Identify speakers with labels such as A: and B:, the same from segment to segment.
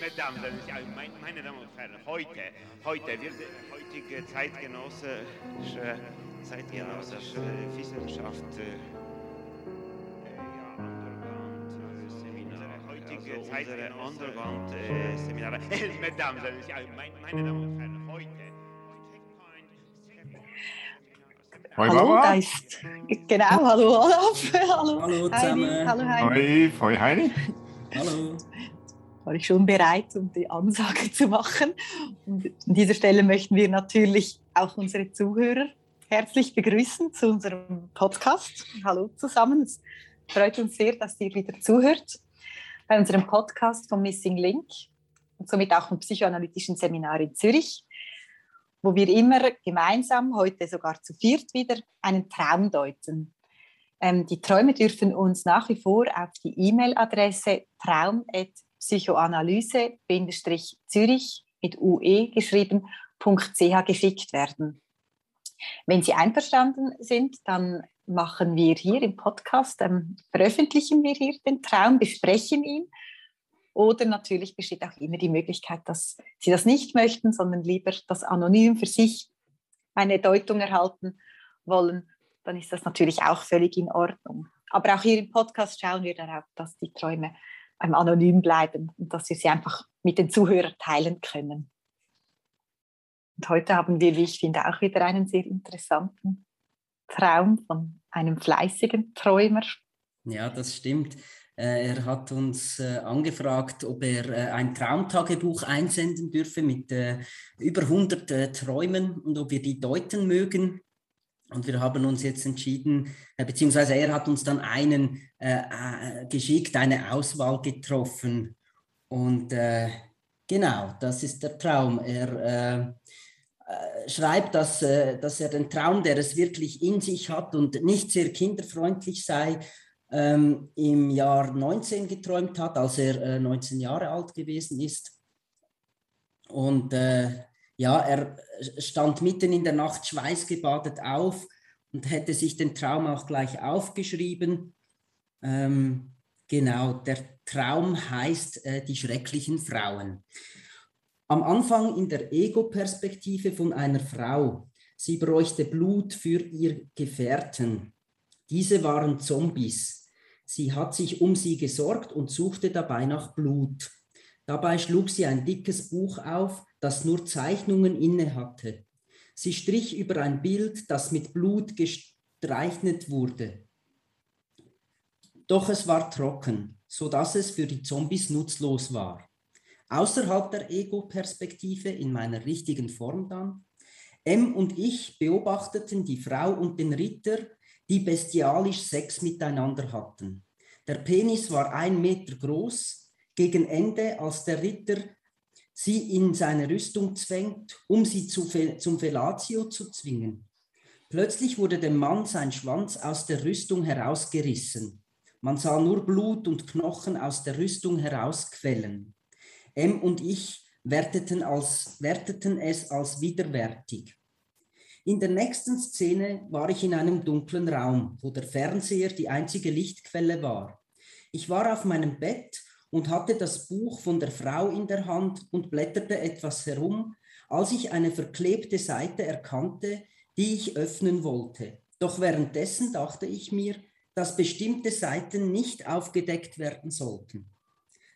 A: Mesdames, meine Damen und Herren, heute, heute wird heutige zeitgenössische, zeitgenössische Wissenschaft äh, heutige Zeit Underground-Seminare. Mesdames, meine Damen und Herren,
B: Hoi
C: hallo,
B: Barbara.
C: da ist, genau, hallo Olaf, hallo,
D: Hallo
C: Heidi,
D: zusammen.
C: hallo Heidi.
B: Hoi, hoi Heidi.
D: Hallo.
C: War ich schon bereit, um die Ansage zu machen. Und an dieser Stelle möchten wir natürlich auch unsere Zuhörer herzlich begrüßen zu unserem Podcast. Hallo zusammen, es freut uns sehr, dass ihr wieder zuhört bei unserem Podcast vom Missing Link und somit auch im psychoanalytischen Seminar in Zürich, wo wir immer gemeinsam, heute sogar zu viert wieder, einen Traum deuten. Ähm, die Träume dürfen uns nach wie vor auf die E-Mail-Adresse traum.psychoanalyse-zürich mit UE geschrieben, .ch geschickt werden. Wenn Sie einverstanden sind, dann machen wir hier im Podcast, ähm, veröffentlichen wir hier den Traum, besprechen ihn. Oder natürlich besteht auch immer die Möglichkeit, dass Sie das nicht möchten, sondern lieber das anonym für sich eine Deutung erhalten wollen. Dann ist das natürlich auch völlig in Ordnung. Aber auch hier im Podcast schauen wir darauf, dass die Träume anonym bleiben und dass wir sie einfach mit den Zuhörern teilen können. Und heute haben wir, wie ich finde, auch wieder einen sehr interessanten Traum von einem fleißigen Träumer.
D: Ja, das stimmt. Äh, Er hat uns äh, angefragt, ob er äh, ein Traumtagebuch einsenden dürfe mit über 100 äh, Träumen und ob wir die deuten mögen. Und wir haben uns jetzt entschieden, beziehungsweise er hat uns dann einen äh, geschickt, eine Auswahl getroffen. Und äh, genau, das ist der Traum. Er äh, schreibt, dass, dass er den Traum, der es wirklich in sich hat und nicht sehr kinderfreundlich sei, ähm, im Jahr 19 geträumt hat, als er äh, 19 Jahre alt gewesen ist. Und äh, ja, er stand mitten in der Nacht schweißgebadet auf und hätte sich den Traum auch gleich aufgeschrieben. Ähm, genau, der Traum heißt äh, die schrecklichen Frauen. Am Anfang in der Ego-Perspektive von einer Frau. Sie bräuchte Blut für ihr Gefährten. Diese waren Zombies. Sie hat sich um sie gesorgt und suchte dabei nach Blut. Dabei schlug sie ein dickes Buch auf, das nur Zeichnungen inne hatte. Sie strich über ein Bild, das mit Blut gestreichnet wurde. Doch es war trocken, so dass es für die Zombies nutzlos war. Außerhalb der Ego-Perspektive in meiner richtigen Form dann. M und ich beobachteten die Frau und den Ritter, die bestialisch Sex miteinander hatten. Der Penis war ein Meter groß, gegen Ende, als der Ritter sie in seine Rüstung zwängt, um sie zu, zum Fellatio zu zwingen. Plötzlich wurde dem Mann sein Schwanz aus der Rüstung herausgerissen. Man sah nur Blut und Knochen aus der Rüstung herausquellen. M und ich werteten, als, werteten es als widerwärtig. In der nächsten Szene war ich in einem dunklen Raum, wo der Fernseher die einzige Lichtquelle war. Ich war auf meinem Bett und hatte das Buch von der Frau in der Hand und blätterte etwas herum, als ich eine verklebte Seite erkannte, die ich öffnen wollte. Doch währenddessen dachte ich mir, dass bestimmte Seiten nicht aufgedeckt werden sollten.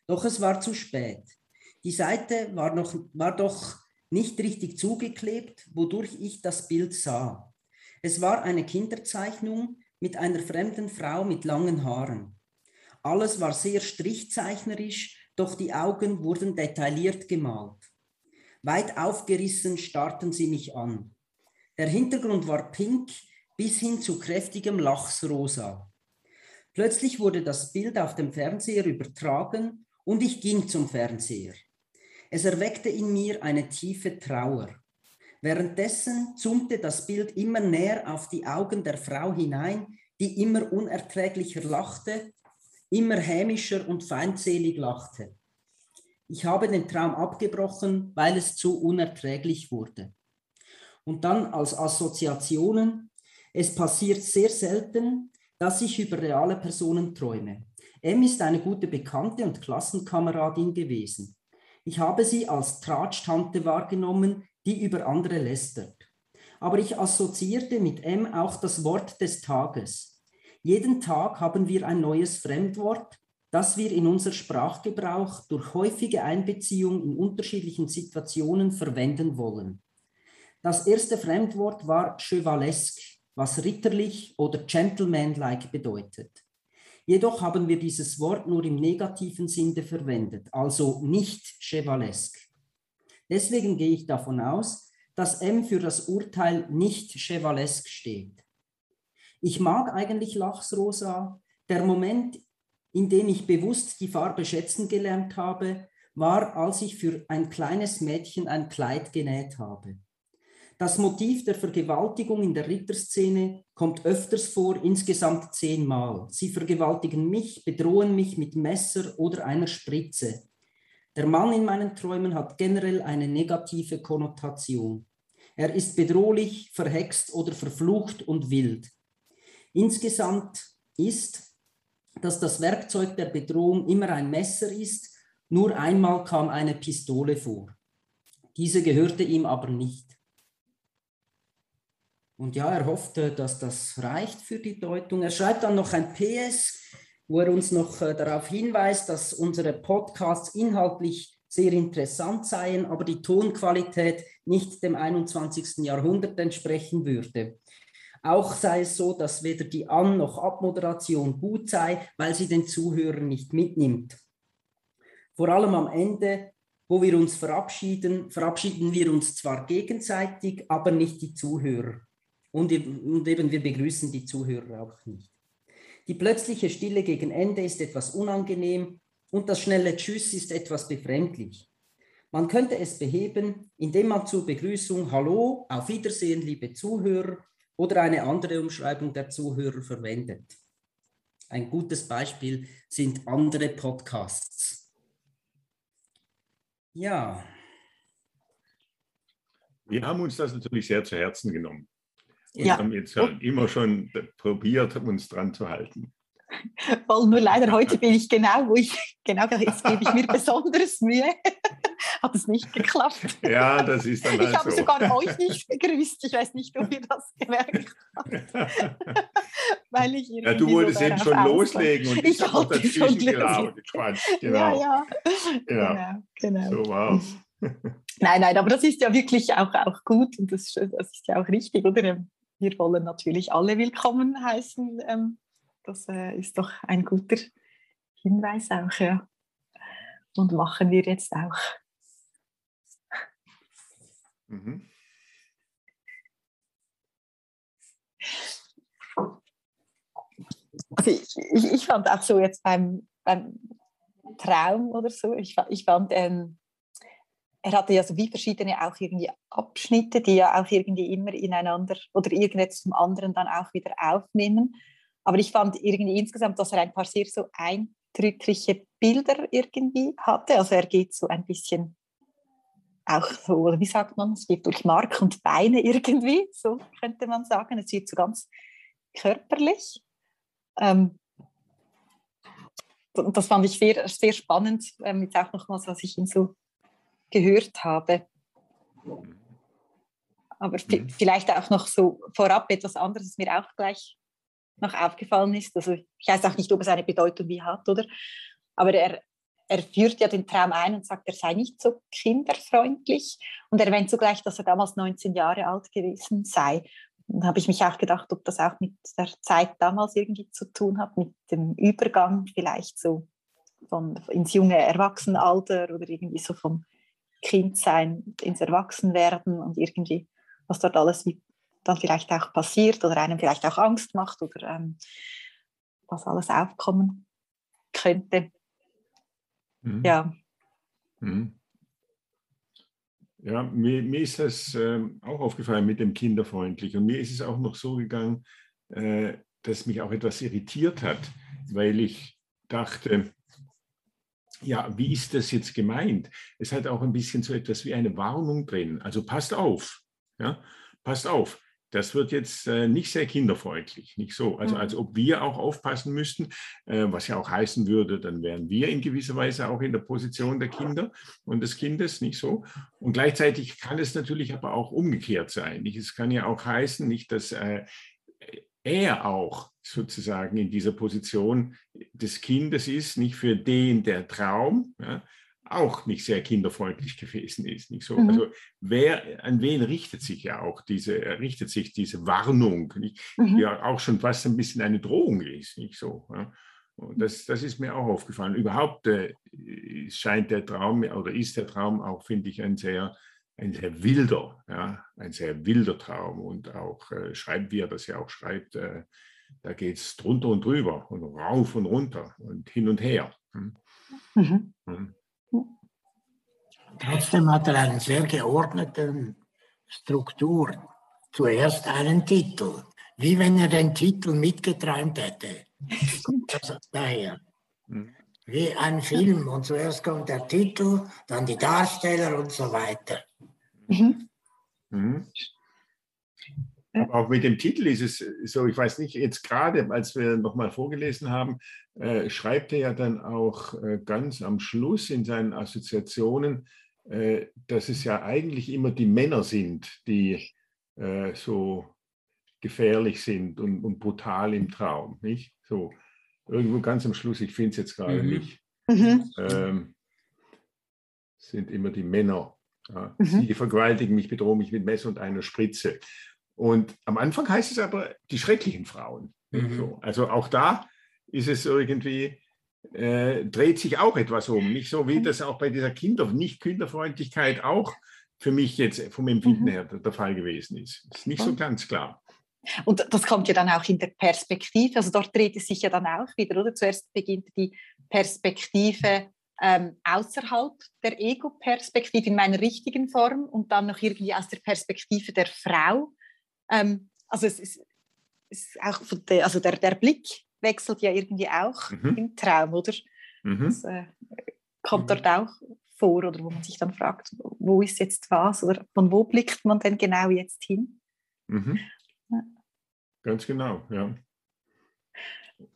D: Doch es war zu spät. Die Seite war, noch, war doch nicht richtig zugeklebt, wodurch ich das Bild sah. Es war eine Kinderzeichnung mit einer fremden Frau mit langen Haaren. Alles war sehr strichzeichnerisch, doch die Augen wurden detailliert gemalt. Weit aufgerissen starrten sie mich an. Der Hintergrund war pink bis hin zu kräftigem Lachsrosa. Plötzlich wurde das Bild auf dem Fernseher übertragen und ich ging zum Fernseher. Es erweckte in mir eine tiefe Trauer. Währenddessen zoomte das Bild immer näher auf die Augen der Frau hinein, die immer unerträglicher lachte, immer hämischer und feindselig lachte. Ich habe den Traum abgebrochen, weil es zu unerträglich wurde. Und dann als Assoziationen, es passiert sehr selten, dass ich über reale Personen träume. M ist eine gute Bekannte und Klassenkameradin gewesen. Ich habe sie als Tratsch-Tante wahrgenommen, die über andere lästert. Aber ich assoziierte mit M auch das Wort des Tages. Jeden Tag haben wir ein neues Fremdwort, das wir in unser Sprachgebrauch durch häufige Einbeziehung in unterschiedlichen Situationen verwenden wollen. Das erste Fremdwort war chevalesque, was ritterlich oder gentlemanlike bedeutet. Jedoch haben wir dieses Wort nur im negativen Sinne verwendet, also nicht chevalesk. Deswegen gehe ich davon aus, dass M für das Urteil nicht chevalesk steht. Ich mag eigentlich Lachsrosa. Der Moment, in dem ich bewusst die Farbe schätzen gelernt habe, war, als ich für ein kleines Mädchen ein Kleid genäht habe. Das Motiv der Vergewaltigung in der Ritterszene kommt öfters vor, insgesamt zehnmal. Sie vergewaltigen mich, bedrohen mich mit Messer oder einer Spritze. Der Mann in meinen Träumen hat generell eine negative Konnotation. Er ist bedrohlich, verhext oder verflucht und wild. Insgesamt ist, dass das Werkzeug der Bedrohung immer ein Messer ist, nur einmal kam eine Pistole vor. Diese gehörte ihm aber nicht. Und ja, er hoffte, dass das reicht für die Deutung. Er schreibt dann noch ein PS, wo er uns noch äh, darauf hinweist, dass unsere Podcasts inhaltlich sehr interessant seien, aber die Tonqualität nicht dem 21. Jahrhundert entsprechen würde. Auch sei es so, dass weder die An- noch Abmoderation gut sei, weil sie den Zuhörer nicht mitnimmt. Vor allem am Ende, wo wir uns verabschieden, verabschieden wir uns zwar gegenseitig, aber nicht die Zuhörer. Und, und eben wir begrüßen die Zuhörer auch nicht. Die plötzliche Stille gegen Ende ist etwas unangenehm und das schnelle Tschüss ist etwas befremdlich. Man könnte es beheben, indem man zur Begrüßung Hallo, auf Wiedersehen, liebe Zuhörer oder eine andere Umschreibung der Zuhörer verwendet. Ein gutes Beispiel sind andere Podcasts. Ja.
B: Wir haben uns das natürlich sehr zu Herzen genommen. Wir
C: Ja.
B: haben jetzt halt immer schon probiert, uns dran zu halten.
C: Voll, nur leider heute bin ich genau, wo ich, genau, jetzt gebe ich mir besonders Mühe. Hat es nicht geklappt.
B: Ja, das ist dann
C: Ich
B: halt
C: habe
B: so.
C: sogar euch nicht begrüßt. Ich weiß nicht, ob ihr das gemerkt habt, weil ich
B: ja, du wolltest eben schon
C: aus war.
B: loslegen und
C: Ich
B: ich habe
C: schon
B: dazwischen gequatscht.
C: Ja,
B: Genau.
C: ja,
B: Ja.
C: genau, genau.
B: So war's.
C: Nein, nein, aber das ist ja wirklich auch, auch gut und das, das ist ja auch richtig, oder? Wir wollen natürlich alle willkommen heißen. ähm, Das äh, ist doch ein guter Hinweis auch, ja. Und machen wir jetzt auch.
B: Mhm.
C: Also ich, ich, ich fand auch so jetzt beim, beim Traum oder so, ich, ich fand, ähm, er hatte ja so wie verschiedene auch irgendwie Abschnitte, die ja auch irgendwie immer ineinander oder irgendetwas zum anderen dann auch wieder aufnehmen. Aber ich fand irgendwie insgesamt, dass er ein paar sehr so eindrückliche Bilder irgendwie hatte. Also er geht so ein bisschen auch so, wie sagt man, es geht durch Mark und Beine irgendwie, so könnte man sagen. Es wird so ganz körperlich. Ähm, das fand ich sehr, sehr spannend, ähm, jetzt auch nochmals, was ich ihn so gehört habe. Aber
B: Mhm.
C: vielleicht auch noch so vorab etwas anderes, das mir auch gleich noch aufgefallen ist. Also ich weiß auch nicht, ob es eine Bedeutung wie hat, oder? Aber er, er führt ja den Traum ein und sagt, er sei nicht so kinderfreundlich und erwähnt zugleich, dass er damals 19 Jahre alt gewesen sei. Und habe ich mich auch gedacht, ob das auch mit der Zeit damals irgendwie zu tun hat, mit dem Übergang vielleicht so von, ins junge Erwachsenenalter oder irgendwie so vom Kindsein ins Erwachsenwerden und irgendwie, was dort alles wie dann vielleicht auch passiert oder einem vielleicht auch Angst macht oder ähm, was alles aufkommen könnte.
B: Mhm.
C: Ja,
B: Mhm. Ja, mir, mir ist das ähm, auch aufgefallen mit dem kinderfreundlich. Und mir ist es auch noch so gegangen, äh, dass mich auch etwas irritiert hat, weil ich dachte, ja, wie ist das jetzt gemeint? Es hat auch ein bisschen so etwas wie eine Warnung drin. Also passt auf, ja, passt auf. das wird jetzt äh, nicht sehr kinderfreundlich, nicht so. Also als ob wir auch aufpassen müssten, äh, was ja auch heißen würde, dann wären wir in gewisser Weise auch in der Position der Kinder und des Kindes, nicht so. Und gleichzeitig kann es natürlich aber auch umgekehrt sein. Nicht? Es kann ja auch heißen, nicht, dass äh, er auch sozusagen in dieser Position des Kindes ist, nicht für den der Traum, ja, auch nicht sehr kinderfreundlich gewesen ist. Nicht so? Mhm. Also wer, an wen richtet sich ja auch diese, richtet sich diese Warnung, nicht? Mhm. die ja auch schon fast ein bisschen eine Drohung ist. Nicht so? Ja? Und das, das ist mir auch aufgefallen. Überhaupt äh, scheint der Traum oder ist der Traum auch, finde ich, ein sehr, ein sehr wilder, ja? ein sehr wilder Traum. Und auch äh, schreibt, wie er das ja auch schreibt, äh, da geht es drunter und drüber und rauf und runter und hin und her. Hm? Mhm.
E: Mhm. Trotzdem hat er einen sehr geordneten Struktur. Zuerst einen Titel, wie wenn er den Titel mitgeträumt hätte. Also daher. Mhm. Wie ein Film. Und zuerst kommt der Titel, dann die Darsteller und so weiter. Mhm.
B: Mhm. Aber auch mit dem Titel ist es so, ich weiß nicht, jetzt gerade, als wir nochmal vorgelesen haben, äh, schreibt er ja dann auch äh, ganz am Schluss in seinen Assoziationen, äh, dass es ja eigentlich immer die Männer sind, die äh, so gefährlich sind und, und, brutal im Traum, nicht? So irgendwo ganz am Schluss, ich finde es jetzt gerade mhm. nicht, mhm. ähm, sind immer die Männer. Ja. Mhm. Sie vergewaltigen mich, bedrohen mich mit Messer und einer Spritze. Und am Anfang heißt es aber die schrecklichen Frauen. Mhm. So. Also auch da ist es irgendwie, äh, dreht sich auch etwas um. Nicht so wie mhm. das auch bei dieser Kinder, nicht Kinderfreundlichkeit auch für mich jetzt vom Empfinden mhm. her der, der, Fall gewesen ist. Ist nicht so ganz klar.
C: Und das kommt ja dann auch in der Perspektive, also dort dreht es sich ja dann auch wieder, oder? Zuerst beginnt die Perspektive ähm, außerhalb der Ego-Perspektive in meiner richtigen Form und dann noch irgendwie aus der Perspektive der Frau. Ähm, also es ist, ist auch der, also der, der Blick wechselt ja irgendwie auch mhm. im Traum, oder? Mhm. Das äh, kommt dort auch vor, oder wo man sich dann fragt, wo ist jetzt was oder von wo blickt man denn genau jetzt hin?
B: Mhm. Ja. Ganz genau, ja.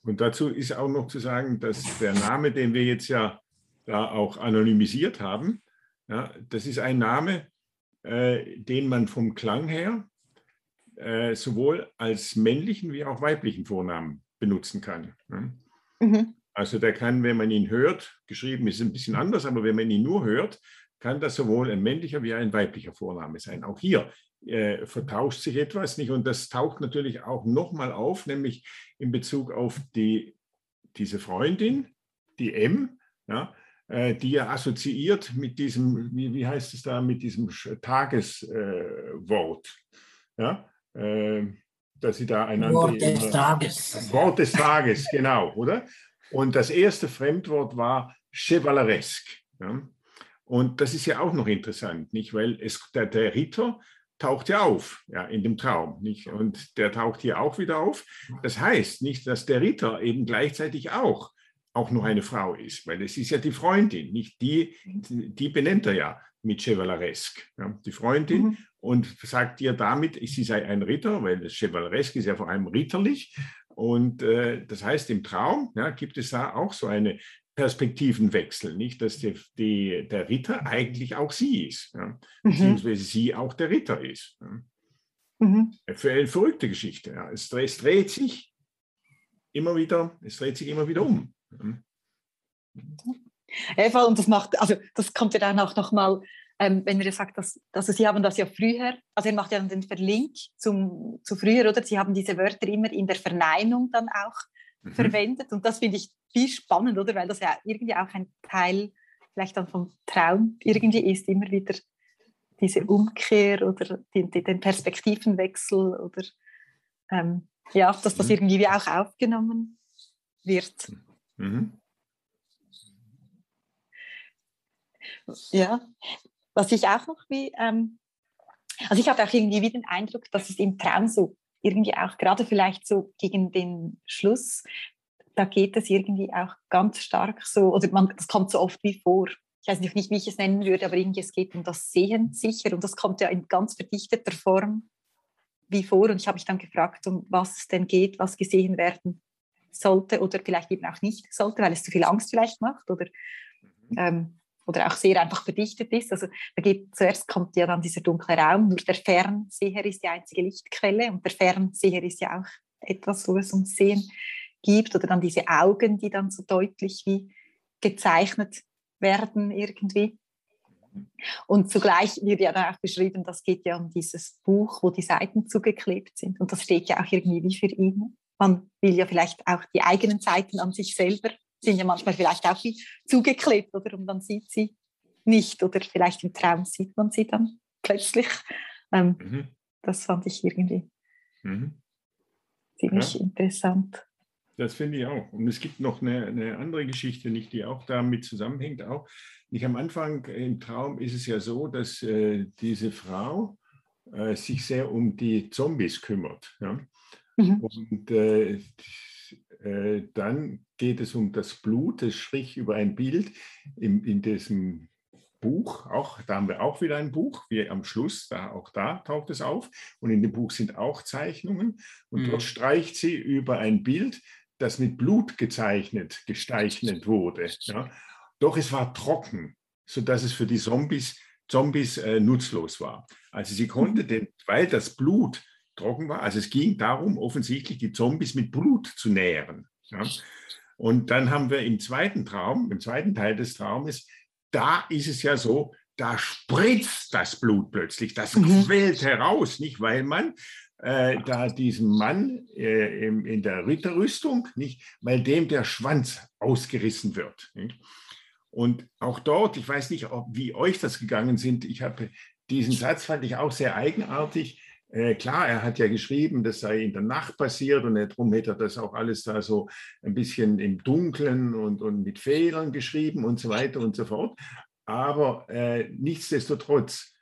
B: Und dazu ist auch noch zu sagen, dass der Name, den wir jetzt ja da auch anonymisiert haben, ja, das ist ein Name, äh, den man vom Klang her äh, sowohl als männlichen wie auch weiblichen Vornamen benutzen kann. Ne? Mhm. Also der kann, wenn man ihn hört, geschrieben ist ein bisschen anders, aber wenn man ihn nur hört, kann das sowohl ein männlicher wie ein weiblicher Vorname sein. Auch hier äh, vertauscht sich etwas nicht und das taucht natürlich auch nochmal auf, nämlich in Bezug auf die, diese Freundin, die M, ja, die er assoziiert mit diesem, wie, wie heißt es da, mit diesem Tageswort. Äh, ja, ähm, dass sie da einander.
E: Wort des Tages.
B: Wort des Tages, genau, oder? Und das erste Fremdwort war chevaleresque. Ja? Und das ist ja auch noch interessant, nicht? Weil es, der, der Ritter taucht ja auf ja, in dem Traum. Nicht? Und der taucht hier auch wieder auf. Das heißt nicht, dass der Ritter eben gleichzeitig auch, auch noch eine Frau ist, weil es ist ja die Freundin, nicht die, die benennt er ja mit Chevaleresque. Ja, die Freundin mhm und sagt ihr damit, sie sei ein Ritter, weil das Chevaleresque ist ja vor allem ritterlich. Und äh, das heißt, im Traum ja, gibt es da auch so eine Perspektivenwechsel, nicht, dass die, die, der Ritter eigentlich auch sie ist, ja, mhm. beziehungsweise sie auch der Ritter ist. Mhm. Für eine verrückte Geschichte. Es, es, dreht sich immer wieder, es dreht sich immer wieder um.
C: Ja, und das macht, also das kommt ja dann auch nochmal ähm, wenn er sagt, dass, dass Sie haben das ja früher, also er macht ja den Verlink zum, zu früher, oder? Sie haben diese Wörter immer in der Verneinung dann auch mhm. verwendet und das finde ich viel spannend, oder? Weil das ja irgendwie auch ein Teil vielleicht dann vom Traum irgendwie ist, immer wieder diese Umkehr oder den, den Perspektivenwechsel oder ähm, ja, dass das mhm. irgendwie auch aufgenommen wird. Mhm. Ja, was ich auch noch wie, ähm, also ich hatte auch irgendwie wie den Eindruck, dass es im Traum so irgendwie auch gerade vielleicht so gegen den Schluss, da geht es irgendwie auch ganz stark so, oder man, das kommt so oft wie vor. Ich weiß nicht, wie ich es nennen würde, aber irgendwie es geht um das Sehen sicher und das kommt ja in ganz verdichteter Form wie vor und ich habe mich dann gefragt, um was es denn geht, was gesehen werden sollte oder vielleicht eben auch nicht sollte, weil es zu viel Angst vielleicht macht oder, mhm. ähm, oder auch sehr einfach verdichtet ist. Also da geht, zuerst kommt ja dann dieser dunkle Raum, nur der Fernseher ist die einzige Lichtquelle und der Fernseher ist ja auch etwas, wo es ums Sehen gibt oder dann diese Augen, die dann so deutlich wie gezeichnet werden irgendwie. Und zugleich wird ja dann auch beschrieben, das geht ja um dieses Buch, wo die Seiten zugeklebt sind. Und das steht ja auch irgendwie wie für ihn. Man will ja vielleicht auch die eigenen Seiten an sich selber, sind ja manchmal vielleicht auch wie zugeklebt, oder? Und dann sieht sie nicht. Oder vielleicht im Traum sieht man sie dann plötzlich. Ähm, mhm. Das fand ich irgendwie mhm. ziemlich ja. interessant.
B: Das finde ich auch. Und es gibt noch eine, eine, andere Geschichte, nicht, die auch damit zusammenhängt. Auch nicht am Anfang im Traum ist es ja so, dass äh, diese Frau äh, sich sehr um die Zombies kümmert. Ja? Mhm. Und äh, äh dann geht es um das Blut, das strich über ein Bild in, in diesem Buch, auch, da haben wir auch wieder ein Buch, wie am Schluss, da, auch da taucht es auf. Und in dem Buch sind auch Zeichnungen. Und mhm. dort streicht sie über ein Bild, das mit Blut gezeichnet, gesteichnet wurde. Ja. Doch es war trocken, sodass es für die Zombies, Zombies äh, nutzlos war. Also sie konnte, mhm. den, weil das Blut trocken war, also es ging darum, offensichtlich die Zombies mit Blut zu nähren. Ja. Und dann haben wir im zweiten Traum, im zweiten Teil des Traumes, da ist es ja so, da spritzt das Blut plötzlich, das mhm. quillt heraus, nicht weil man äh, da diesen Mann äh, in, in der Ritterrüstung, nicht, weil dem der Schwanz ausgerissen wird. Nicht? Und auch dort, ich weiß nicht, ob, wie euch das gegangen sind, ich habe diesen Satz fand ich auch sehr eigenartig. Äh, klar, er hat ja geschrieben, das sei in der Nacht passiert und darum hätte er das auch alles da so ein bisschen im Dunkeln und, und mit Fehlern geschrieben und so weiter und so fort. Aber äh, nichtsdestotrotz,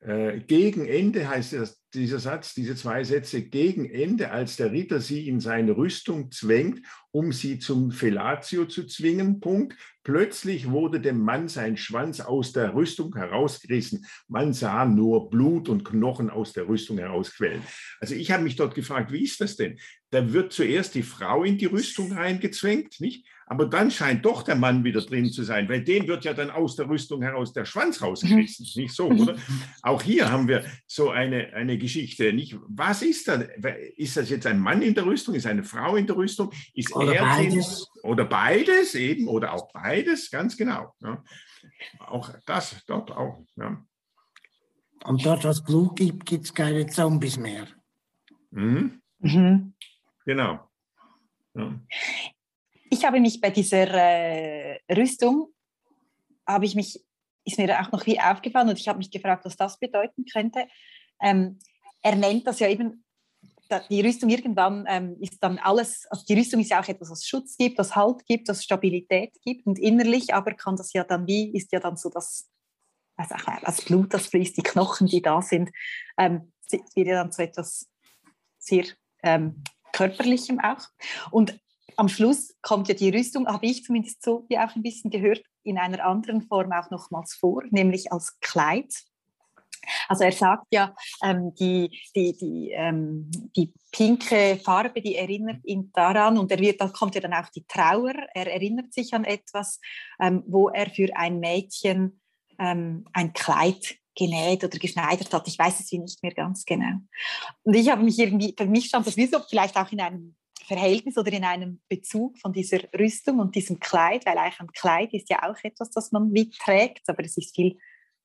B: äh, gegen Ende heißt das, dieser Satz, diese zwei Sätze, gegen Ende, als der Ritter sie in seine Rüstung zwängt, um sie zum Fellatio zu zwingen, Punkt. Plötzlich wurde dem Mann sein Schwanz aus der Rüstung herausgerissen. Man sah nur Blut und Knochen aus der Rüstung herausquellen. Also ich habe mich dort gefragt, wie ist das denn? Da wird zuerst die Frau in die Rüstung reingezwängt, nicht? Aber dann scheint doch der Mann wieder drin zu sein, weil dem wird ja dann aus der Rüstung heraus der Schwanz rausgerissen. Mhm. Nicht so, oder? Auch hier haben wir so eine, eine Geschichte. Nicht? Was ist da? Ist das jetzt ein Mann in der Rüstung? Ist eine Frau in der Rüstung? Ist oder er beides. In, oder beides eben? Oder auch beides? Ganz genau. Ja. Auch das, dort auch. Ja.
E: Und dort, wo es Blut gibt, gibt es keine Zombies mehr.
B: Mhm. Mhm. Genau. Ja
C: ich habe mich bei dieser äh, Rüstung, habe ich mich, ist mir auch noch wie aufgefallen und ich habe mich gefragt, was das bedeuten könnte. Ähm, er nennt das ja eben, die Rüstung irgendwann ähm, ist dann alles, also die Rüstung ist ja auch etwas, was Schutz gibt, was Halt gibt, was Stabilität gibt und innerlich aber kann das ja dann wie, ist ja dann so das, also das Blut, das fließt, die Knochen, die da sind, ähm, wird ja dann zu etwas sehr ähm, körperlichem auch. Und am Schluss kommt ja die Rüstung, habe ich zumindest so wie auch ein bisschen gehört, in einer anderen Form auch nochmals vor, nämlich als Kleid. Also er sagt ja, ähm, die, die, die, ähm, die pinke Farbe, die erinnert ihn daran und er wird, da kommt ja dann auch die Trauer, er erinnert sich an etwas, ähm, wo er für ein Mädchen ähm, ein Kleid genäht oder geschneidert hat. Ich weiß es nicht mehr ganz genau. Und ich habe mich irgendwie, für mich stand das wie so vielleicht auch in einem Verhältnis oder in einem Bezug von dieser Rüstung und diesem Kleid, weil eigentlich ein Kleid ist ja auch etwas, das man mitträgt, aber es ist viel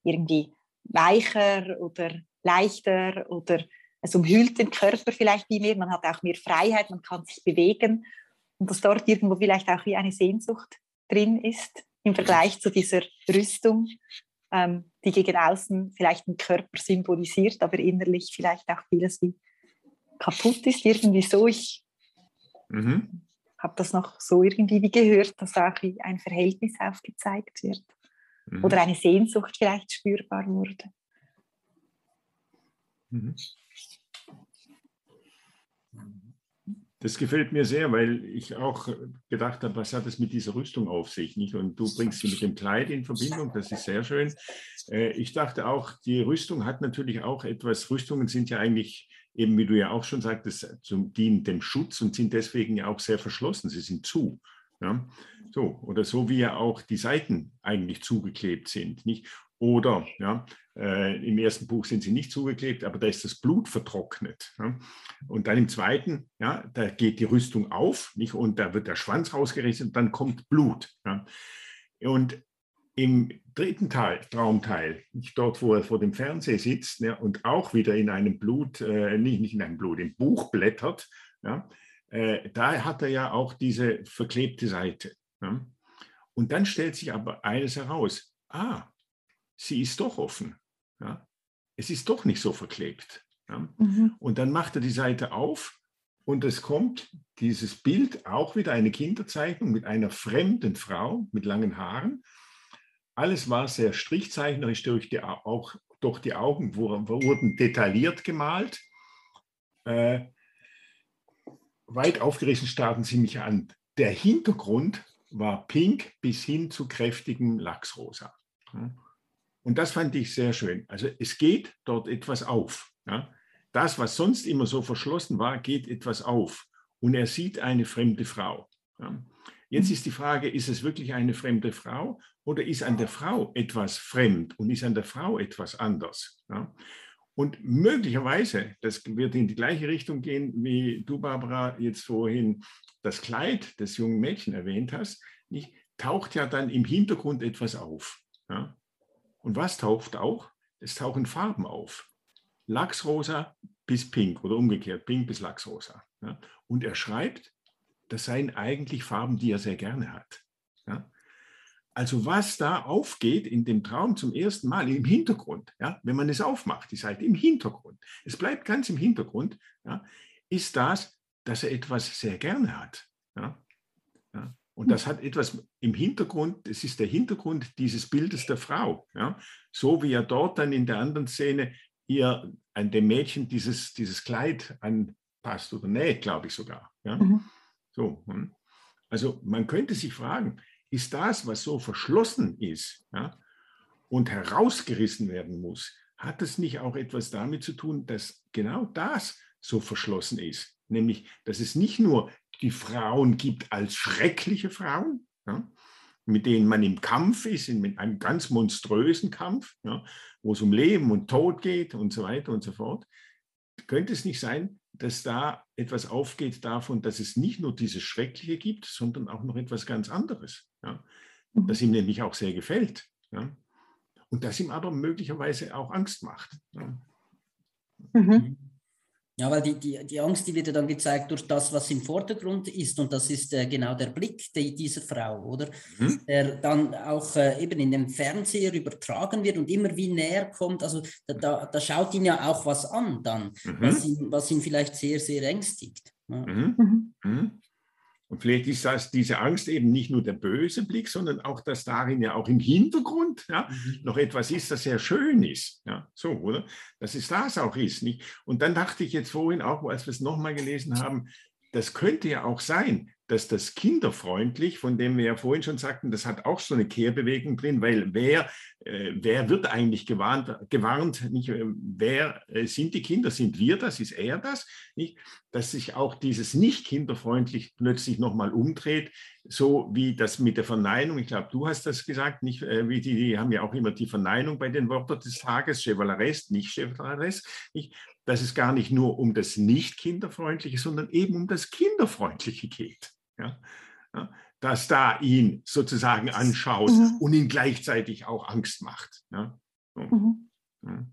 C: irgendwie weicher oder leichter oder es umhüllt den Körper vielleicht wie mehr, man hat auch mehr Freiheit, man kann sich bewegen und dass dort irgendwo vielleicht auch wie eine Sehnsucht drin ist im Vergleich zu dieser Rüstung, ähm, die gegen außen vielleicht den Körper symbolisiert, aber innerlich vielleicht auch vieles wie kaputt ist, irgendwie so. Ich Mhm. Habe das noch so irgendwie wie gehört, dass auch wie ein Verhältnis aufgezeigt wird mhm. oder eine Sehnsucht vielleicht spürbar wurde.
B: Mhm. Das gefällt mir sehr, weil ich auch gedacht habe, was hat es mit dieser Rüstung auf sich? Nicht? Und du bringst sie mit dem Kleid in Verbindung, das ist sehr schön. Äh, ich dachte auch, die Rüstung hat natürlich auch etwas, Rüstungen sind ja eigentlich eben wie du ja auch schon sagtest, zum, dienen dem Schutz und sind deswegen ja auch sehr verschlossen. Sie sind zu. Ja? So, oder so wie ja auch die Seiten eigentlich zugeklebt sind. Nicht? Oder ja, äh, im ersten Buch sind sie nicht zugeklebt, aber da ist das Blut vertrocknet. Ja? Und dann im zweiten, ja, da geht die Rüstung auf nicht? und da wird der Schwanz rausgerissen und dann kommt Blut. Ja? Und im dritten Teil, Traumteil, dort, wo er vor dem Fernseher sitzt ja, und auch wieder in einem Blut, äh, nicht, nicht in einem Blut, im Buch blättert, ja, äh, da hat er ja auch diese verklebte Seite. Ja. Und dann stellt sich aber eines heraus, ah, sie ist doch offen. Ja. Es ist doch nicht so verklebt. Mhm. Und dann macht er die Seite auf und es kommt dieses Bild, auch wieder eine Kinderzeichnung mit einer fremden Frau mit langen Haaren alles war sehr strichzeichnerisch durch die, auch durch die Augen wurden detailliert gemalt. Äh, weit aufgerissen starten sie mich an. Der Hintergrund war pink bis hin zu kräftigem Lachsrosa. Und das fand ich sehr schön. Also es geht dort etwas auf. Das, was sonst immer so verschlossen war, geht etwas auf. Und er sieht eine fremde Frau. Jetzt ist die Frage, ist es wirklich eine fremde Frau oder ist an der Frau etwas fremd und ist an der Frau etwas anders? Ja? Und möglicherweise, das wird in die gleiche Richtung gehen, wie du, Barbara, jetzt vorhin das Kleid des jungen Mädchen erwähnt hast, nicht, taucht ja dann im Hintergrund etwas auf. Ja? Und was taucht auch? Es tauchen Farben auf. Lachsrosa bis pink oder umgekehrt, pink bis Lachsrosa. Ja? Und er schreibt, das seien eigentlich Farben, die er sehr gerne hat. Ja? Also was da aufgeht in dem Traum zum ersten Mal im Hintergrund, ja, wenn man es aufmacht, die Seite im Hintergrund, es bleibt ganz im Hintergrund, ja, ist das, dass er etwas sehr gerne hat. Ja, ja. Und das hat etwas im Hintergrund, es ist der Hintergrund dieses Bildes der Frau. Ja, so wie er dort dann in der anderen Szene ihr an dem Mädchen dieses, dieses Kleid anpasst oder näht, glaube ich sogar. Ja. Mhm. So, hm. also man könnte sich fragen, ist das, was so verschlossen ist ja, und herausgerissen werden muss, hat es nicht auch etwas damit zu tun, dass genau das so verschlossen ist? Nämlich, dass es nicht nur die Frauen gibt als schreckliche Frauen, ja, mit denen man im Kampf ist, in einem ganz monströsen Kampf, ja, wo es um Leben und Tod geht und so weiter und so fort. Könnte es nicht sein, dass da etwas aufgeht davon, dass es nicht nur dieses Schreckliche gibt, sondern auch noch etwas ganz anderes, ja? Mhm. das ihm nämlich auch sehr gefällt. Ja? Und das ihm aber möglicherweise auch Angst macht. Ja?
D: Mhm. Mhm. Ja, weil die, die, die Angst, die wird ja dann gezeigt durch das, was im Vordergrund ist. Und das ist äh, genau der Blick die, dieser Frau, oder? Mhm. Der dann auch äh, eben in dem Fernseher übertragen wird und immer wie näher kommt. Also da, da, da schaut ihn ja auch was an dann, mhm. was, ihn, was ihn vielleicht sehr, sehr ängstigt. Ja.
B: Mhm. Und vielleicht ist das diese Angst eben nicht nur der böse Blick, sondern auch, dass darin ja auch im Hintergrund ja, mhm. noch etwas ist, das sehr schön ist. Ja, so, oder? Dass es das auch ist. Nicht? Und dann dachte ich jetzt vorhin auch, als wir es nochmal gelesen haben, das könnte ja auch sein, dass das kinderfreundlich, von dem wir ja vorhin schon sagten, das hat auch so eine Kehrbewegung drin, weil wer, äh, wer wird eigentlich gewarnt, gewarnt nicht, äh, wer äh, sind die Kinder, sind wir das, ist er das, nicht? Dass sich auch dieses nicht kinderfreundlich plötzlich nochmal umdreht, so wie das mit der Verneinung, ich glaube, du hast das gesagt, nicht, äh, wie die, die haben ja auch immer die Verneinung bei den Worten des Tages, Chevaleres, nicht Chevaleres, nicht? dass es gar nicht nur um das nicht kinderfreundliche, sondern eben um das kinderfreundliche geht ja, ja, das da ihn sozusagen anschaut mhm. und ihn gleichzeitig auch Angst macht. Ja, so, mhm. ja,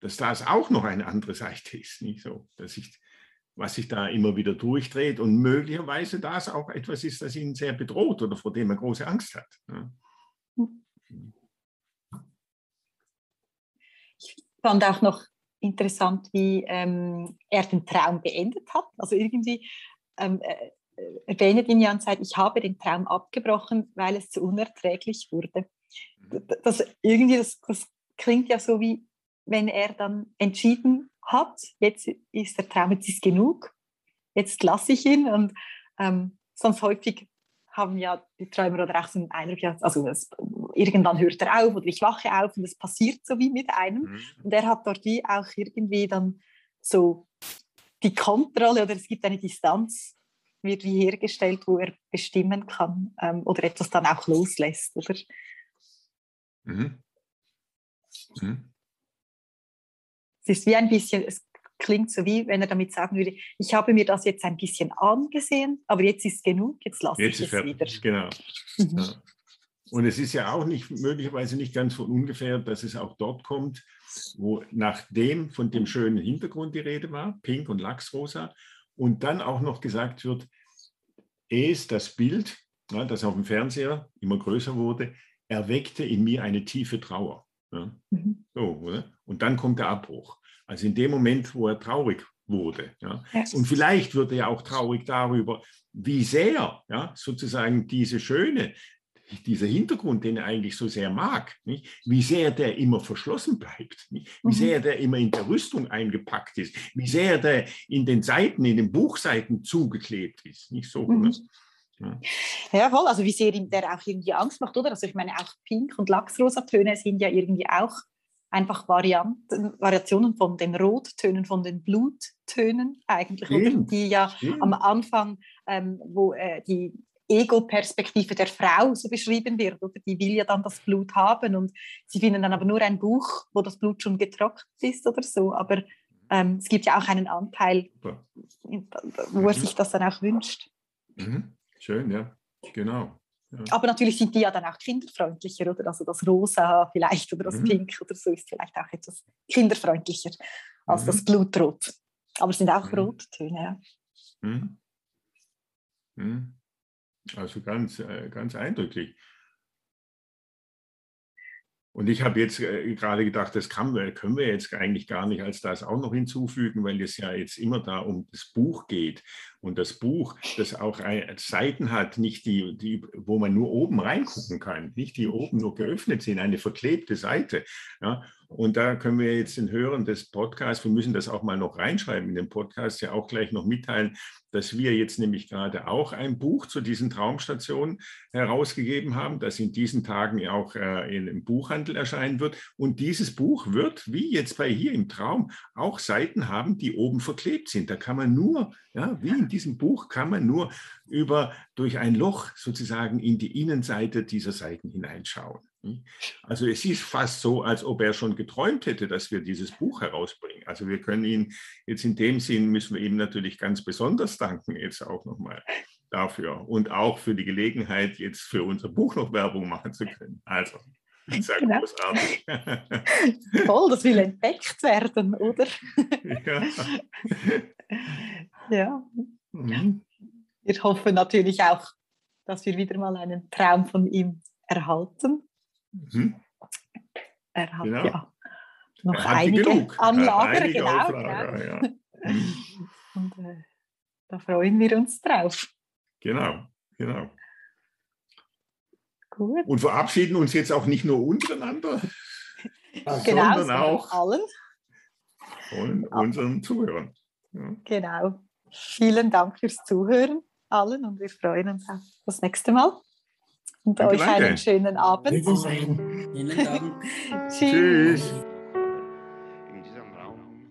B: dass das auch noch eine andere Seite ist, nicht so, dass ich, was sich da immer wieder durchdreht und möglicherweise das auch etwas ist, das ihn sehr bedroht oder vor dem er große Angst hat.
C: Ich fand auch noch interessant, wie ähm, er den Traum beendet hat. Also irgendwie ähm, äh, erwähnt ihn ja und sagt, ich habe den Traum abgebrochen, weil es zu unerträglich wurde. Mhm. Das, irgendwie, das, das klingt ja so wie, wenn er dann entschieden hat, jetzt ist der Traum, jetzt ist genug, jetzt lasse ich ihn. Und ähm, sonst häufig haben ja die Träumer oder auch so einen Eindruck, also es, irgendwann hört er auf oder ich wache auf und es passiert so wie mit einem. Mhm. Und er hat dort wie auch irgendwie dann so die Kontrolle oder es gibt eine Distanz, wird wie hergestellt, wo er bestimmen kann ähm, oder etwas dann auch loslässt, oder? Mhm. Mhm. Es ist wie ein bisschen, es klingt so wie, wenn er damit sagen würde, ich habe mir das jetzt ein bisschen angesehen, aber jetzt ist genug, jetzt lasse jetzt ich es fertig. wieder.
B: Genau. Mhm. Ja. Und es ist ja auch nicht möglicherweise nicht ganz von ungefähr, dass es auch dort kommt, wo nachdem von dem schönen Hintergrund die Rede war, pink und lachsrosa, und dann auch noch gesagt wird, es, das Bild, ja, das auf dem Fernseher immer größer wurde, erweckte in mir eine tiefe Trauer. Ja. Mhm. So, oder? Und dann kommt der Abbruch. Also in dem Moment, wo er traurig wurde. Ja. Und vielleicht wird er ja auch traurig darüber, wie sehr ja, sozusagen diese schöne, dieser Hintergrund, den er eigentlich so sehr mag, nicht? wie sehr der immer verschlossen bleibt, nicht? wie mhm. sehr der immer in der Rüstung eingepackt ist, wie sehr der in den Seiten, in den Buchseiten zugeklebt ist. Nicht so. Mhm.
C: Ja. ja, voll. Also wie sehr ihm der auch irgendwie Angst macht, oder? Also ich meine, auch Pink und Lachsrosa-Töne sind ja irgendwie auch einfach Varianten, Variationen von den Rottönen, von den Bluttönen eigentlich, oder? die ja Stimmt. am Anfang, ähm, wo äh, die Ego-Perspektive der Frau so beschrieben wird, oder? Die will ja dann das Blut haben und sie finden dann aber nur ein Buch, wo das Blut schon getrocknet ist oder so. Aber ähm, es gibt ja auch einen Anteil, wo er sich das dann auch wünscht.
B: Mhm. Schön, ja, genau. Ja.
C: Aber natürlich sind die ja dann auch kinderfreundlicher, oder? Also das Rosa vielleicht oder das mhm. Pink oder so ist vielleicht auch etwas kinderfreundlicher als mhm. das Blutrot. Aber es sind auch mhm. Rottöne, ja.
B: Mhm. Mhm. Also ganz, äh, ganz eindrücklich. Und ich habe jetzt äh, gerade gedacht, das kann, können wir jetzt eigentlich gar nicht als das auch noch hinzufügen, weil es ja jetzt immer da um das Buch geht. Und das Buch, das auch Seiten hat, nicht die, die, wo man nur oben reingucken kann, nicht die oben nur geöffnet sind, eine verklebte Seite. Ja. Und da können wir jetzt den Hörern des Podcasts, wir müssen das auch mal noch reinschreiben in den Podcast, ja auch gleich noch mitteilen, dass wir jetzt nämlich gerade auch ein Buch zu diesen Traumstationen herausgegeben haben, das in diesen Tagen auch äh, im Buchhandel erscheinen wird. Und dieses Buch wird, wie jetzt bei hier im Traum, auch Seiten haben, die oben verklebt sind. Da kann man nur, ja, wie in diesem Buch, kann man nur über, durch ein Loch sozusagen in die Innenseite dieser Seiten hineinschauen. Also es ist fast so, als ob er schon geträumt hätte, dass wir dieses Buch herausbringen. Also wir können ihn jetzt in dem Sinn, müssen wir ihm natürlich ganz besonders danken, jetzt auch nochmal dafür und auch für die Gelegenheit, jetzt für unser Buch noch Werbung machen zu können. Also, sehr genau. großartig.
C: Toll, das will entdeckt werden, oder? Ja. ja. Mhm. Wir hoffen natürlich auch, dass wir wieder mal einen Traum von ihm erhalten. Mhm. Er hat genau. ja noch hat einige. Anlager, einige genau. genau. Ja. Und äh, da freuen wir uns drauf.
B: Genau, genau. Gut. Und verabschieden uns jetzt auch nicht nur untereinander, genau, sondern auch allen. von unseren Zuhörern.
C: Ja. Genau. Vielen Dank fürs Zuhören allen und wir freuen uns auf das nächste Mal. Und danke, euch danke. einen schönen Abend.
D: Vielen Dank.
C: Tschüss.
A: In diesem Raum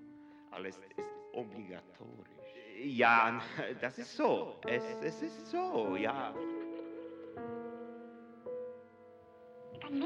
A: alles ist obligatorisch. Ja, das ist so. Es, es ist so, ja. Ich kann